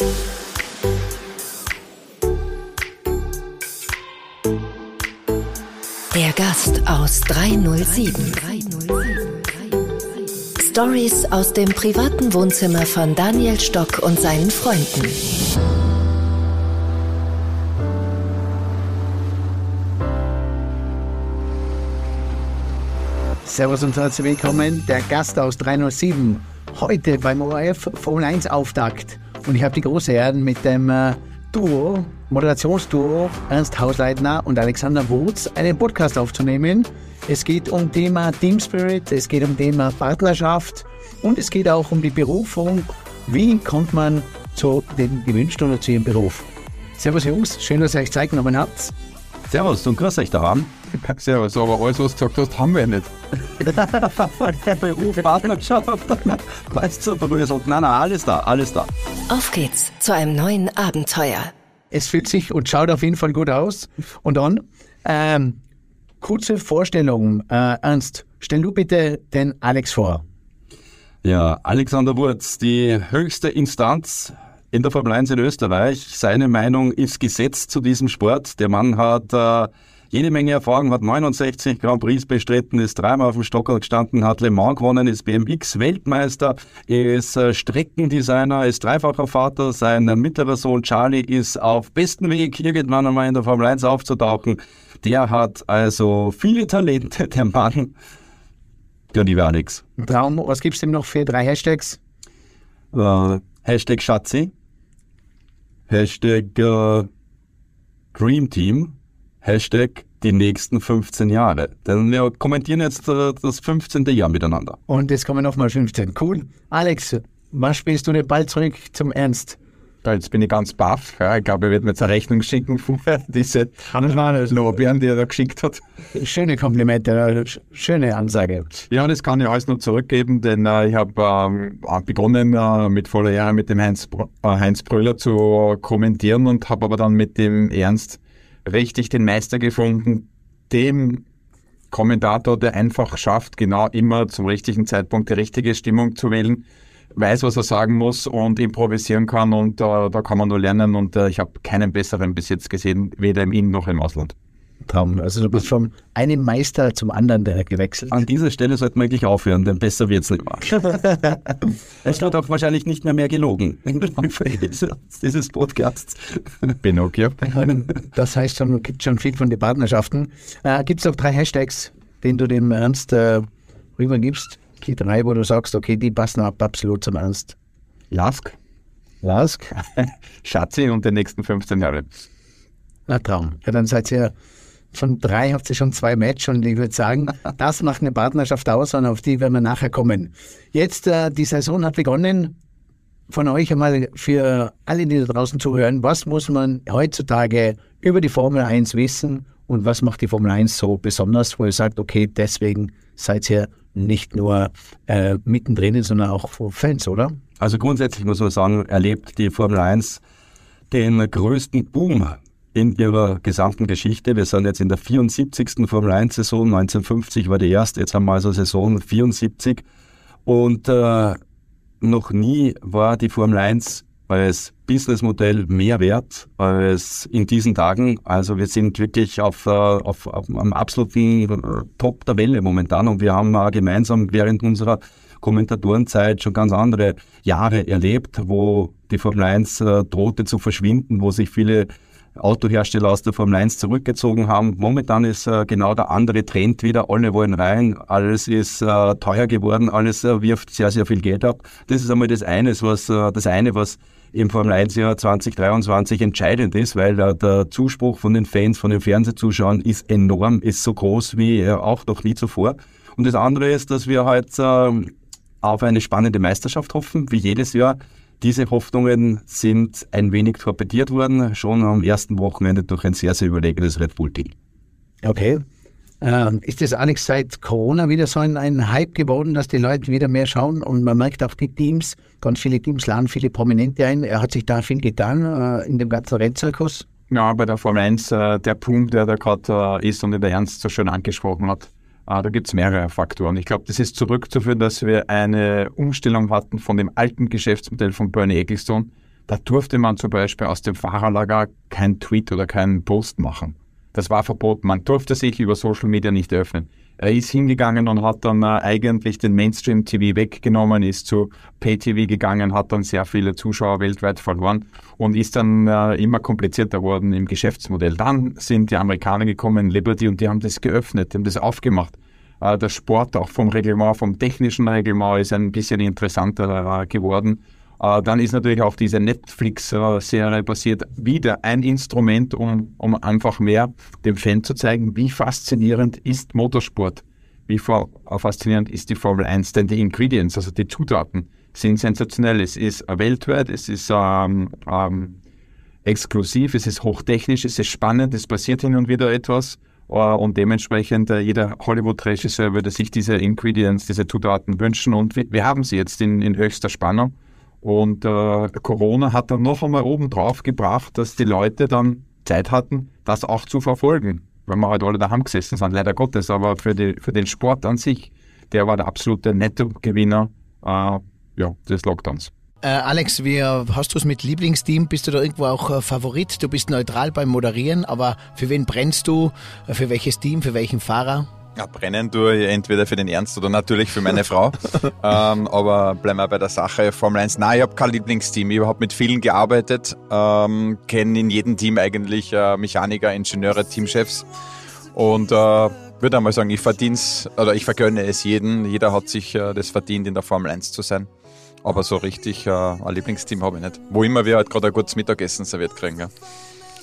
Der Gast aus 307. Stories aus dem privaten Wohnzimmer von Daniel Stock und seinen Freunden. Servus und herzlich willkommen, der Gast aus 307. Heute beim ORF Formel 1 Auftakt. Und ich habe die große Ehre mit dem äh, Duo, Moderationsduo Ernst Hausleitner und Alexander Wurz einen Podcast aufzunehmen. Es geht um Thema Team Spirit, es geht um Thema Partnerschaft und es geht auch um die Berufung. Wie kommt man zu dem gewünschten oder zu ihrem Beruf? Servus Jungs, schön, dass ihr euch Zeit genommen habt. Servus und grüß euch daran. Servus, aber alles, was du gesagt hast, haben wir nicht. Beruf, Partnerschaft, weißt du, Brösel. Nein, nein, alles da, alles da. Auf geht's zu einem neuen Abenteuer. Es fühlt sich und schaut auf jeden Fall gut aus. Und dann, ähm, kurze Vorstellung. Äh, Ernst, stell du bitte den Alex vor. Ja, Alexander Wurz, die höchste Instanz in der Formel 1 in Österreich. Seine Meinung ist gesetzt zu diesem Sport. Der Mann hat äh, jede Menge Erfahrung, hat 69 Grand Prix bestritten, ist dreimal auf dem Stockerl gestanden, hat Le Mans gewonnen, ist BMX-Weltmeister, ist äh, Streckendesigner, ist dreifacher Vater, sein mittlerer Sohn Charlie ist auf besten Weg, irgendwann einmal in der Formel 1 aufzutauchen. Der hat also viele Talente, der Mann. Ja, lieber Alex. Traum, was gibt's dem noch für drei Hashtags? Äh, Hashtag Schatzi, Hashtag äh, Dream Team, Hashtag die nächsten 15 Jahre. Denn wir kommentieren jetzt äh, das 15. Jahr miteinander. Und jetzt kommen nochmal 15. Cool. Alex, wann spielst du den Ball zurück zum Ernst? Ja, jetzt bin ich ganz baff. Ja, ich glaube, er wird mir jetzt eine Rechnung schicken für diese Lorbeeren, die er da geschickt hat. Schöne Komplimente, äh, schöne Ansage. Ja, das kann ich alles nur zurückgeben, denn äh, ich habe ähm, begonnen äh, mit voller Ehre mit dem Heinz, äh, Heinz Bröller zu kommentieren und habe aber dann mit dem Ernst richtig den Meister gefunden, dem Kommentator, der einfach schafft, genau immer zum richtigen Zeitpunkt die richtige Stimmung zu wählen, weiß, was er sagen muss und improvisieren kann und äh, da kann man nur lernen und äh, ich habe keinen besseren bis jetzt gesehen, weder im In- noch im Ausland. Traum. Also du bist vom einen Meister zum anderen der gewechselt. An dieser Stelle sollten wir wirklich aufhören, denn besser wird's nicht mehr. es wird auch wahrscheinlich nicht mehr mehr gelogen. Dieses Podcasts. Pinocchio. Das heißt schon, gibt schon viel von den Partnerschaften. Äh, gibt es auch drei Hashtags, den du dem Ernst äh, rübergibst? Die drei, wo du sagst, okay, die passen ab absolut zum Ernst. Lask, Lask, Schatzi und die nächsten 15 Jahre. na Traum. Ja, dann seid ihr von drei habt ihr schon zwei Match und ich würde sagen, das macht eine Partnerschaft aus und auf die werden wir nachher kommen. Jetzt, äh, die Saison hat begonnen. Von euch einmal für alle, die da draußen zuhören, was muss man heutzutage über die Formel 1 wissen und was macht die Formel 1 so besonders, wo ihr sagt, okay, deswegen seid ihr nicht nur äh, mittendrin, sondern auch Fans, oder? Also grundsätzlich muss man sagen, erlebt die Formel 1 den größten Boom in ihrer gesamten Geschichte. Wir sind jetzt in der 74. Formel 1 Saison, 1950 war die erste, jetzt haben wir also Saison 74 und äh, noch nie war die Formel 1 als Businessmodell mehr wert als in diesen Tagen. Also wir sind wirklich auf, äh, auf, auf am absoluten äh, Top der Welle momentan und wir haben äh, gemeinsam während unserer Kommentatorenzeit schon ganz andere Jahre erlebt, wo die Formel 1 äh, drohte zu verschwinden, wo sich viele Autohersteller aus der Formel 1 zurückgezogen haben. Momentan ist äh, genau der andere Trend wieder. Alle wollen rein, alles ist äh, teuer geworden, alles äh, wirft sehr, sehr viel Geld ab. Das ist einmal das eine, was, äh, das eine, was im Formel 1 Jahr 2023 entscheidend ist, weil äh, der Zuspruch von den Fans, von den Fernsehzuschauern ist enorm, ist so groß wie äh, auch noch nie zuvor. Und das andere ist, dass wir halt äh, auf eine spannende Meisterschaft hoffen, wie jedes Jahr. Diese Hoffnungen sind ein wenig torpediert worden, schon am ersten Wochenende durch ein sehr, sehr überlegenes Red Bull-Team. Okay. Ähm, ist das Alex seit Corona wieder so ein, ein Hype geworden, dass die Leute wieder mehr schauen und man merkt auch die Teams, ganz viele Teams laden viele Prominente ein. Er hat sich da viel getan äh, in dem ganzen Rennzirkus. Ja, bei der Formel 1, äh, der Punkt, der da gerade äh, ist und den der Ernst so schön angesprochen hat, äh, da gibt es mehrere Faktoren. Ich glaube, das ist zurückzuführen, dass wir eine Umstellung hatten von dem alten Geschäftsmodell von Bernie Ecclestone, da durfte man zum Beispiel aus dem Fahrerlager kein Tweet oder keinen Post machen. Das war verboten. Man durfte sich über Social Media nicht öffnen. Er ist hingegangen und hat dann äh, eigentlich den Mainstream-TV weggenommen, ist zu Pay-TV gegangen, hat dann sehr viele Zuschauer weltweit verloren und ist dann äh, immer komplizierter worden im Geschäftsmodell. Dann sind die Amerikaner gekommen, Liberty, und die haben das geöffnet, die haben das aufgemacht. Äh, der Sport auch vom Reglement, vom technischen Reglement ist ein bisschen interessanter äh, geworden. Äh, dann ist natürlich auch diese Netflix-Serie passiert, wieder ein Instrument, um, um einfach mehr dem Fan zu zeigen, wie faszinierend ist Motorsport, wie faszinierend ist die Formel 1, denn die Ingredients, also die Zutaten, sind sensationell. Es ist weltweit, es ist ähm, ähm, exklusiv, es ist hochtechnisch, es ist spannend, es passiert hin und wieder etwas. Und dementsprechend jeder Hollywood-Regisseur würde sich diese Ingredients, diese Zutaten wünschen und wir, wir haben sie jetzt in, in höchster Spannung. Und äh, Corona hat dann noch einmal oben drauf gebracht, dass die Leute dann Zeit hatten, das auch zu verfolgen, weil wir halt alle daheim gesessen sind, leider Gottes. Aber für, die, für den Sport an sich, der war der absolute Nettogewinner äh, ja, des Lockdowns. Äh, Alex, wie hast du es mit Lieblingsteam? Bist du da irgendwo auch äh, Favorit? Du bist neutral beim Moderieren, aber für wen brennst du? Äh, für welches Team? Für welchen Fahrer? Ja, brennen tue ich entweder für den Ernst oder natürlich für meine Frau. ähm, aber bleiben wir bei der Sache Formel 1. Nein, ich habe kein Lieblingsteam. Ich habe mit vielen gearbeitet, ähm, kenne in jedem Team eigentlich äh, Mechaniker, Ingenieure, Teamchefs. Und äh, würde einmal sagen, ich verdien's oder ich vergönne es jedem. Jeder hat sich äh, das verdient, in der Formel 1 zu sein. Aber so richtig äh, ein Lieblingsteam habe ich nicht. Wo immer wir halt gerade ein gutes Mittagessen serviert kriegen. Ja.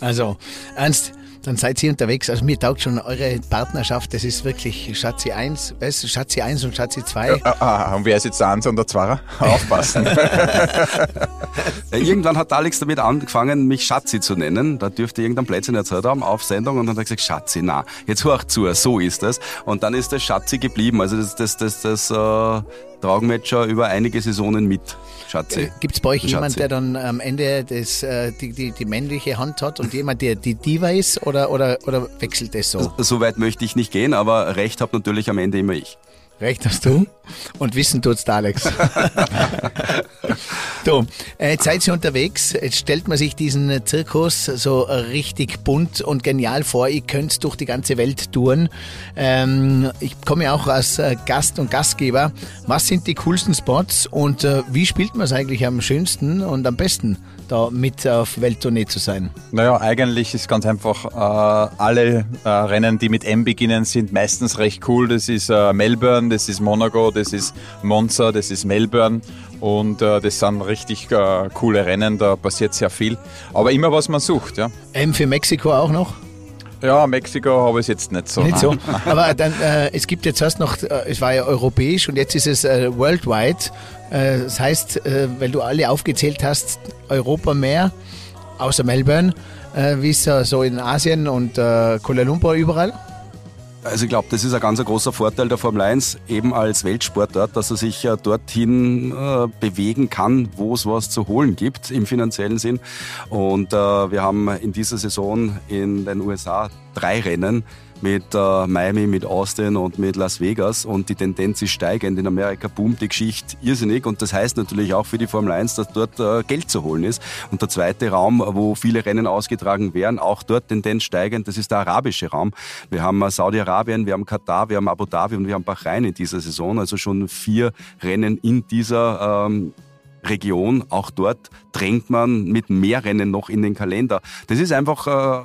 Also, Ernst, dann seid ihr unterwegs. Also mir taugt schon eure Partnerschaft, das ist wirklich Schatzi 1, weißt Schatzi 1 und Schatzi 2. Ah, ah, und wer ist jetzt der 1 und der 2? Aufpassen. Irgendwann hat Alex damit angefangen, mich Schatzi zu nennen. Da dürfte irgendein Plätzchen erzählt haben auf Sendung und dann hat er gesagt, Schatzi, na, jetzt hör zu, so ist das. Und dann ist das Schatzi geblieben. Also das, das, das, das, äh, tragen wir jetzt schon über einige Saisonen mit, Schatzi. Äh, Gibt es bei euch jemanden, der dann am Ende das, äh, die, die, die männliche Hand hat und jemand, der die Diva ist oder, oder, oder wechselt das so? So weit möchte ich nicht gehen, aber Recht hat natürlich am Ende immer ich. Recht hast du und Wissen tut's der Alex. du, äh, jetzt seid ihr unterwegs. Jetzt stellt man sich diesen Zirkus so richtig bunt und genial vor. Ihr könnt durch die ganze Welt touren. Ähm, ich komme ja auch als äh, Gast und Gastgeber. Was sind die coolsten Spots und äh, wie spielt man es eigentlich am schönsten und am besten? Da mit auf Welttournee zu sein? Naja, eigentlich ist ganz einfach, äh, alle äh, Rennen, die mit M beginnen, sind meistens recht cool. Das ist äh, Melbourne, das ist Monaco, das ist Monza, das ist Melbourne und äh, das sind richtig äh, coole Rennen, da passiert sehr viel. Aber immer was man sucht, ja. M für Mexiko auch noch? Ja, Mexiko habe ich jetzt nicht so. Nicht so. Aber dann, äh, es gibt jetzt erst noch, äh, es war ja europäisch und jetzt ist es äh, worldwide. Äh, das heißt, äh, weil du alle aufgezählt hast, Europa mehr, außer Melbourne. Äh, wie ist es so in Asien und Kuala Lumpur überall? Also ich glaube, das ist ein ganz großer Vorteil der Formel 1, eben als Weltsportart, dass er sich äh, dorthin äh, bewegen kann, wo es was zu holen gibt im finanziellen Sinn. Und äh, wir haben in dieser Saison in den USA drei Rennen mit äh, Miami, mit Austin und mit Las Vegas und die Tendenz ist steigend. In Amerika boomt die Geschichte irrsinnig und das heißt natürlich auch für die Formel 1, dass dort äh, Geld zu holen ist. Und der zweite Raum, wo viele Rennen ausgetragen werden, auch dort Tendenz steigend, das ist der arabische Raum. Wir haben äh, Saudi-Arabien, wir haben Katar, wir haben Abu Dhabi und wir haben Bahrain in dieser Saison, also schon vier Rennen in dieser ähm, Region, auch dort drängt man mit mehr Rennen noch in den Kalender. Das ist einfach äh,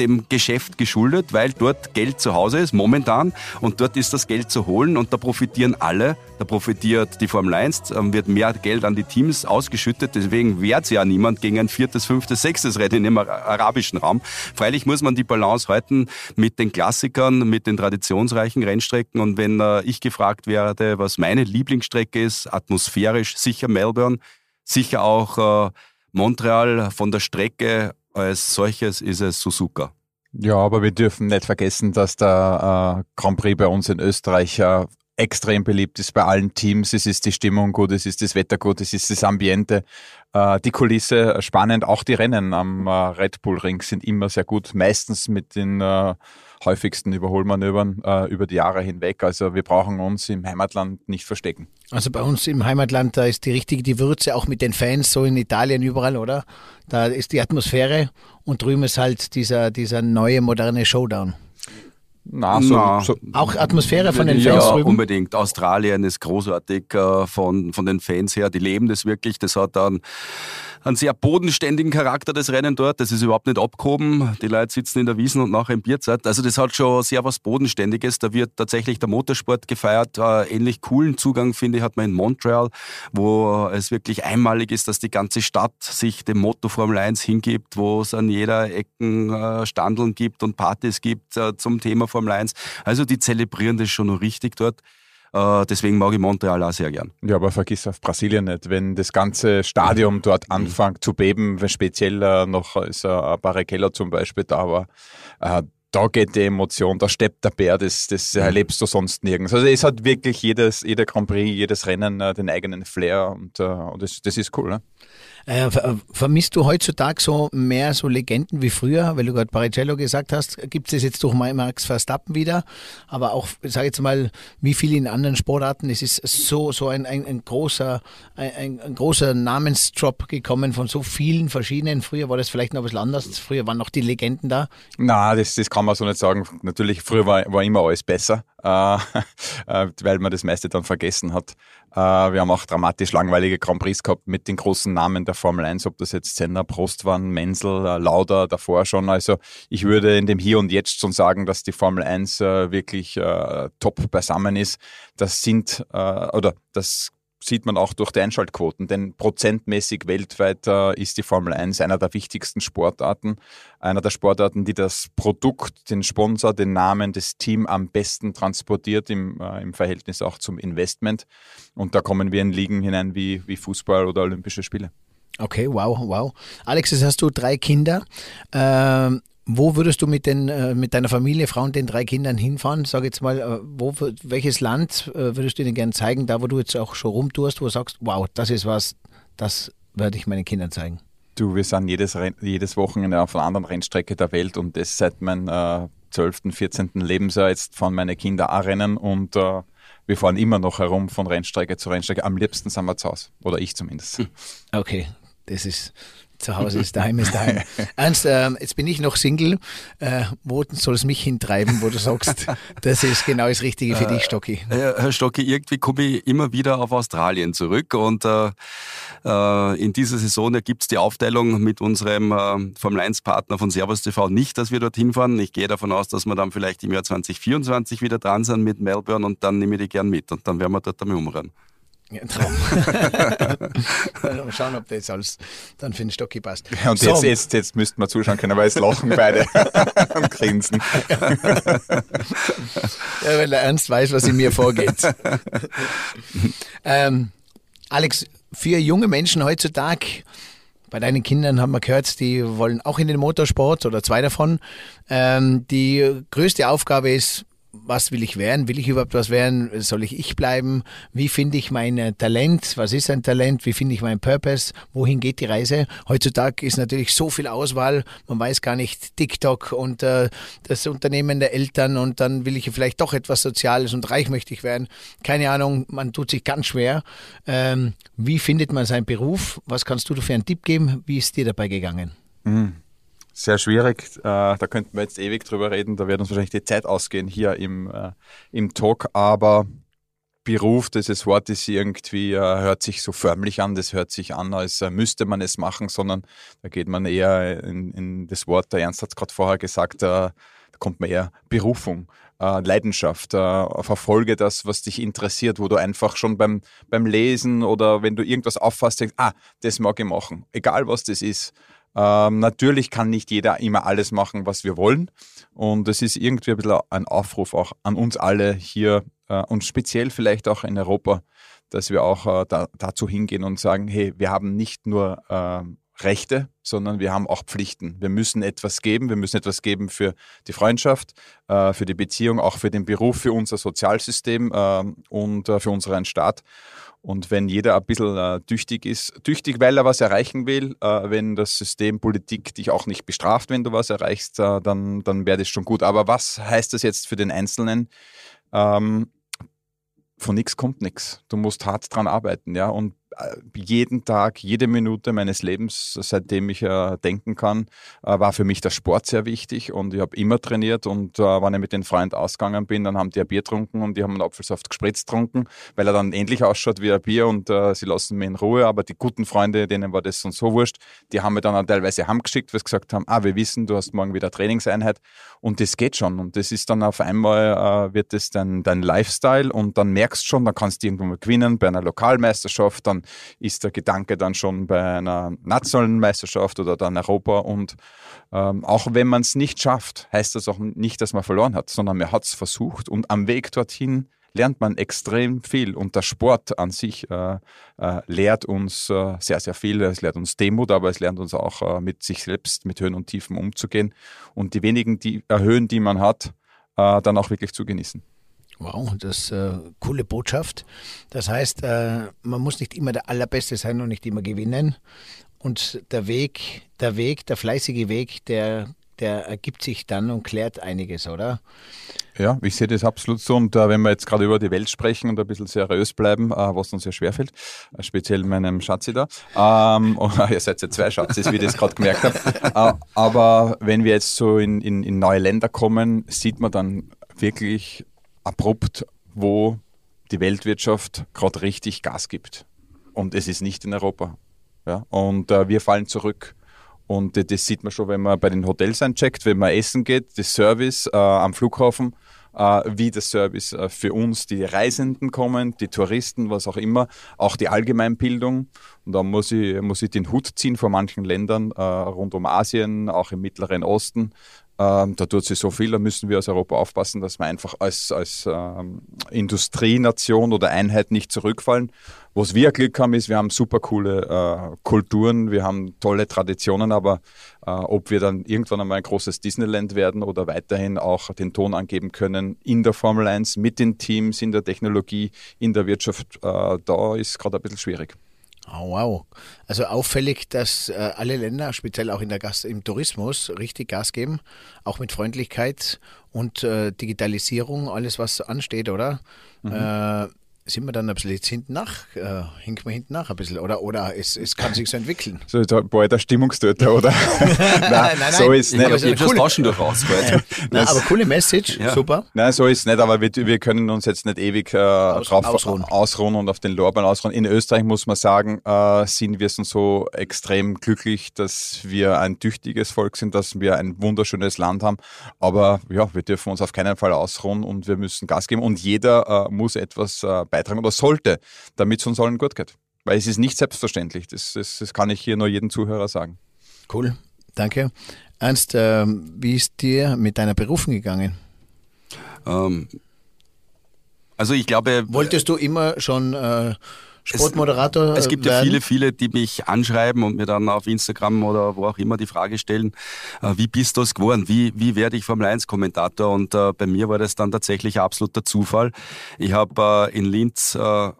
dem Geschäft geschuldet, weil dort Geld zu Hause ist, momentan, und dort ist das Geld zu holen und da profitieren alle. Da profitiert die Formel 1, ähm, wird mehr Geld an die Teams ausgeschüttet, deswegen wehrt sich ja niemand gegen ein viertes, fünftes, sechstes Rennen im arabischen Raum. Freilich muss man die Balance halten mit den Klassikern, mit den traditionsreichen Rennstrecken und wenn äh, ich gefragt werde, was meine Lieblingsstrecke ist, atmosphärisch sicher Melbourne, sicher auch äh, Montreal von der Strecke als solches ist es Suzuka. Ja, aber wir dürfen nicht vergessen, dass der äh, Grand Prix bei uns in Österreich äh, extrem beliebt ist bei allen Teams. Es ist die Stimmung gut, es ist das Wetter gut, es ist das Ambiente, äh, die Kulisse spannend. Auch die Rennen am äh, Red Bull Ring sind immer sehr gut, meistens mit den äh, häufigsten Überholmanövern äh, über die Jahre hinweg. Also wir brauchen uns im Heimatland nicht verstecken. Also bei uns im Heimatland, da ist die richtige die Würze, auch mit den Fans, so in Italien überall, oder? Da ist die Atmosphäre und drüben ist halt dieser, dieser neue moderne Showdown. Na, so, Na. So, auch Atmosphäre von den Fans ja, drüben? unbedingt. Australien ist großartig äh, von, von den Fans her. Die leben das wirklich. Das hat dann einen sehr bodenständigen Charakter, das Rennen dort. Das ist überhaupt nicht abgehoben. Die Leute sitzen in der Wiesen und nachher im Bierzeit. Also das hat schon sehr was Bodenständiges. Da wird tatsächlich der Motorsport gefeiert. Äh, ähnlich coolen Zugang, finde ich, hat man in Montreal, wo es wirklich einmalig ist, dass die ganze Stadt sich dem Motto Formel 1 hingibt, wo es an jeder Ecken äh, Standeln gibt und Partys gibt äh, zum Thema Formel 1. Also die zelebrieren das schon noch richtig dort. Äh, deswegen mag ich Montreal auch sehr gern. Ja, aber vergiss auf Brasilien nicht. Wenn das ganze Stadion dort mhm. anfängt zu beben, wenn speziell noch ist, äh, Barrichello zum Beispiel da war, äh, da geht die Emotion, da steppt der Bär, das, das mhm. erlebst du sonst nirgends. Also es hat wirklich jedes, jeder Grand Prix, jedes Rennen äh, den eigenen Flair und, äh, und das, das ist cool. Ne? Äh, vermisst du heutzutage so mehr so Legenden wie früher, weil du gerade Baricello gesagt hast, gibt es jetzt durch Max Verstappen wieder, aber auch, sage jetzt mal, wie viele in anderen Sportarten, es ist so, so ein, ein, ein großer, ein, ein, großer Namensdrop gekommen von so vielen verschiedenen. Früher war das vielleicht noch ein bisschen anders, früher waren noch die Legenden da. Na, das, das kann man so nicht sagen. Natürlich, früher war, war immer alles besser, äh, äh weil man das meiste dann vergessen hat. Äh, wir haben auch dramatisch langweilige Grand Prix gehabt mit den großen Namen der Formel 1, ob das jetzt Senna, Prost waren, Menzel, äh, Lauda davor schon. Also ich würde in dem Hier und Jetzt schon sagen, dass die Formel 1 äh, wirklich top beisammen ist. Das sind, oder das sieht man auch durch die Einschaltquoten, denn prozentmäßig weltweit äh, ist die Formel 1 einer der wichtigsten Sportarten, einer der Sportarten, die das Produkt, den Sponsor, den Namen, das Team am besten transportiert im, äh, im Verhältnis auch zum Investment. Und da kommen wir in Ligen hinein wie, wie Fußball oder Olympische Spiele. Okay, wow, wow. Alex, jetzt hast du drei Kinder. Ähm, wo würdest du mit, den, äh, mit deiner Familie, Frau und den drei Kindern hinfahren? Sag jetzt mal, äh, wo, welches Land äh, würdest du ihnen gerne zeigen, da wo du jetzt auch schon rumtust, wo du sagst, wow, das ist was, das werde ich meinen Kindern zeigen? Du, wir sind jedes, jedes Wochenende auf einer anderen Rennstrecke der Welt und das seit meinem äh, 12., 14. Lebensjahr. Jetzt fahren meine Kinder auch Rennen und äh, wir fahren immer noch herum von Rennstrecke zu Rennstrecke. Am liebsten sind wir zu Hause. Oder ich zumindest. Okay, das ist, zu Hause ist daheim, ist daheim. Ernst, äh, jetzt bin ich noch Single. Äh, wo soll es mich hintreiben, wo du sagst, das ist genau das Richtige für dich, Stocki? Äh, Herr Stocki, irgendwie komme ich immer wieder auf Australien zurück und äh, äh in dieser Saison ergibt es die Aufteilung mit unserem äh, Formel 1-Partner von Servus TV nicht, dass wir dorthin fahren. Ich gehe davon aus, dass wir dann vielleicht im Jahr 2024 wieder dran sind mit Melbourne und dann nehme ich die gern mit und dann werden wir dort einmal umrennen. Ja, Traum. Mal schauen, ob das alles dann für den Stocki passt. Ja, und so. jetzt, jetzt, jetzt müssten wir zuschauen können, weil es lachen beide und grinsen. ja, weil er ernst weiß, was in mir vorgeht. ähm, Alex, für junge Menschen heutzutage, bei deinen Kindern haben wir gehört, die wollen auch in den Motorsport oder zwei davon. Ähm, die größte Aufgabe ist, was will ich werden? Will ich überhaupt was werden? Soll ich ich bleiben? Wie finde ich mein äh, Talent? Was ist ein Talent? Wie finde ich meinen Purpose? Wohin geht die Reise? Heutzutage ist natürlich so viel Auswahl. Man weiß gar nicht TikTok und äh, das Unternehmen der Eltern und dann will ich vielleicht doch etwas Soziales und reich möchte ich werden. Keine Ahnung, man tut sich ganz schwer. Ähm, wie findet man seinen Beruf? Was kannst du für einen Tipp geben? Wie ist dir dabei gegangen? Mhm sehr schwierig. Äh, da könnten wir jetzt ewig drüber reden. Da wird uns wahrscheinlich die Zeit ausgehen hier im, äh, im Talk. Aber Beruf, dieses Wort ist irgendwie, äh, hört sich so förmlich an. Das hört sich an, als müsste man es machen, sondern da geht man eher in, in das Wort, der Ernst hat es gerade vorher gesagt, da kommt man eher Berufung. Leidenschaft, verfolge das, was dich interessiert, wo du einfach schon beim, beim Lesen oder wenn du irgendwas auffasst, denkst, ah, das mag ich machen, egal was das ist. Ähm, natürlich kann nicht jeder immer alles machen, was wir wollen. Und es ist irgendwie ein bisschen ein Aufruf auch an uns alle hier äh, und speziell vielleicht auch in Europa, dass wir auch äh, da, dazu hingehen und sagen, hey, wir haben nicht nur äh, Rechte, sondern wir haben auch Pflichten. Wir müssen etwas geben. Wir müssen etwas geben für die Freundschaft, äh, für die Beziehung, auch für den Beruf, für unser Sozialsystem äh, und äh, für unseren Staat. Und wenn jeder ein bisschen äh, tüchtig ist, tüchtig, weil er was erreichen will, wenn das System Politik dich auch nicht bestraft, wenn du was erreichst, dann, dann wäre das schon gut. Aber was heißt das jetzt für den Einzelnen? Ähm, von nichts kommt nichts. Du musst hart dran arbeiten, ja. Und jeden Tag, jede Minute meines Lebens, seitdem ich äh, denken kann, äh, war für mich der Sport sehr wichtig und ich habe immer trainiert und äh, wenn ich mit den Freunden ausgegangen bin, dann haben die ein Bier getrunken und die haben einen Apfelsaft gespritzt getrunken, weil er dann ähnlich ausschaut wie ein Bier und äh, sie lassen mich in Ruhe, aber die guten Freunde, denen war das sonst so wurscht, die haben mir dann auch teilweise heimgeschickt, weil sie gesagt haben, ah, wir wissen, du hast morgen wieder Trainingseinheit. Und das geht schon und das ist dann auf einmal, äh, wird das dein, dein Lifestyle und dann merkst du schon, dann kannst du irgendwo mal gewinnen bei einer Lokalmeisterschaft, dann ist der Gedanke dann schon bei einer nationalen Meisterschaft oder dann Europa. Und ähm, auch wenn man es nicht schafft, heißt das auch nicht, dass man verloren hat, sondern man hat es versucht und am Weg dorthin lernt man extrem viel und der Sport an sich äh, äh, lehrt uns äh, sehr, sehr viel. Es lehrt uns Demut, aber es lernt uns auch äh, mit sich selbst, mit Höhen und Tiefen umzugehen und die wenigen die, Höhen, die man hat, äh, dann auch wirklich zu genießen. Wow, das ist äh, coole Botschaft. Das heißt, äh, man muss nicht immer der Allerbeste sein und nicht immer gewinnen. Und der Weg, der Weg, der fleißige Weg, der, der ergibt sich dann und klärt einiges, oder? Ja, ich sehe das absolut so. Und äh, wenn wir jetzt gerade über die Welt sprechen und ein bisschen seriös bleiben, äh, was uns sehr schwerfällt, äh, speziell meinem Schatzi da. Ähm, oh, ihr seid ja zwei Schatzis, wie ich das gerade gemerkt habe. Äh, aber wenn wir jetzt so in, in, in neue Länder kommen, sieht man dann wirklich abrupt, wo die Weltwirtschaft gerade richtig Gas gibt. Und es ist nicht in Europa. Ja? Und äh, wir fallen zurück. Und äh, das sieht man schon, wenn man bei den Hotels eincheckt, wenn man essen geht, das Service äh, am Flughafen, äh, wie der Service äh, für uns, die Reisenden kommen, die Touristen, was auch immer, auch die Allgemeinbildung. Und da muss ich, muss ich den Hut ziehen vor manchen Ländern äh, rund um Asien, auch im Mittleren Osten, ähm, da tut sich so viel, da müssen wir als Europa aufpassen, dass wir einfach als, als ähm, Industrienation oder Einheit nicht zurückfallen. Was wir Glück haben, ist, wir haben super coole äh, Kulturen, wir haben tolle Traditionen, aber äh, ob wir dann irgendwann einmal ein großes Disneyland werden oder weiterhin auch den Ton angeben können in der Formel 1, mit den Teams, in der Technologie, in der Wirtschaft, äh, da ist gerade ein bisschen schwierig. Oh, wow. Also auffällig, dass äh, alle Länder, speziell auch in der Gast im Tourismus, richtig Gas geben, auch mit Freundlichkeit und äh, Digitalisierung, alles was ansteht, oder? Mhm. Äh, sind wir dann ein bisschen jetzt hinten nach, äh, hinken wir hinten nach ein bisschen, oder, oder es, es kann sich so entwickeln. So, da, boah, der Stimmungstöter, oder? nein, nein, nein, so ist nicht. Ich habe schon durchaus. nein, aber coole Message, ja. super. Nein, so ist es nicht, aber wir, wir können uns jetzt nicht ewig äh, Aus, drauf ausruhen. ausruhen. und auf den Lorbeeren ausruhen. In Österreich muss man sagen, äh, sind wir so extrem glücklich, dass wir ein tüchtiges Volk sind, dass wir ein wunderschönes Land haben, aber ja, wir dürfen uns auf keinen Fall ausruhen und wir müssen Gas geben und jeder äh, muss etwas äh, beitragen oder sollte, damit es uns allen gut geht. Weil es ist nicht selbstverständlich. Das, das, das kann ich hier nur jedem Zuhörer sagen. Cool, danke. Ernst, äh, wie ist dir mit deiner Berufung gegangen? Ähm, also ich glaube... Wolltest du immer schon... Äh, Sportmoderator. Es, es gibt werden. ja viele, viele, die mich anschreiben und mir dann auf Instagram oder wo auch immer die Frage stellen, äh, wie bist du es geworden? Wie, wie werde ich Formel 1 Kommentator? Und äh, bei mir war das dann tatsächlich absoluter Zufall. Ich habe äh, in Linz äh,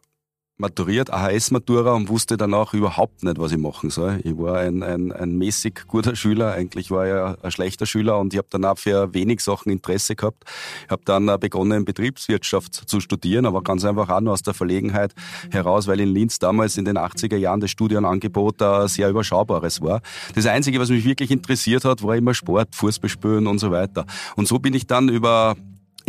maturiert, AHS-Matura und wusste danach überhaupt nicht, was ich machen soll. Ich war ein, ein, ein mäßig guter Schüler, eigentlich war ich ein schlechter Schüler und ich habe danach für wenig Sachen Interesse gehabt. Ich habe dann begonnen, Betriebswirtschaft zu studieren, aber ganz einfach auch nur aus der Verlegenheit heraus, weil in Linz damals in den 80er Jahren das Studienangebot ein sehr überschaubares war. Das Einzige, was mich wirklich interessiert hat, war immer Sport, Fußball spielen und so weiter. Und so bin ich dann über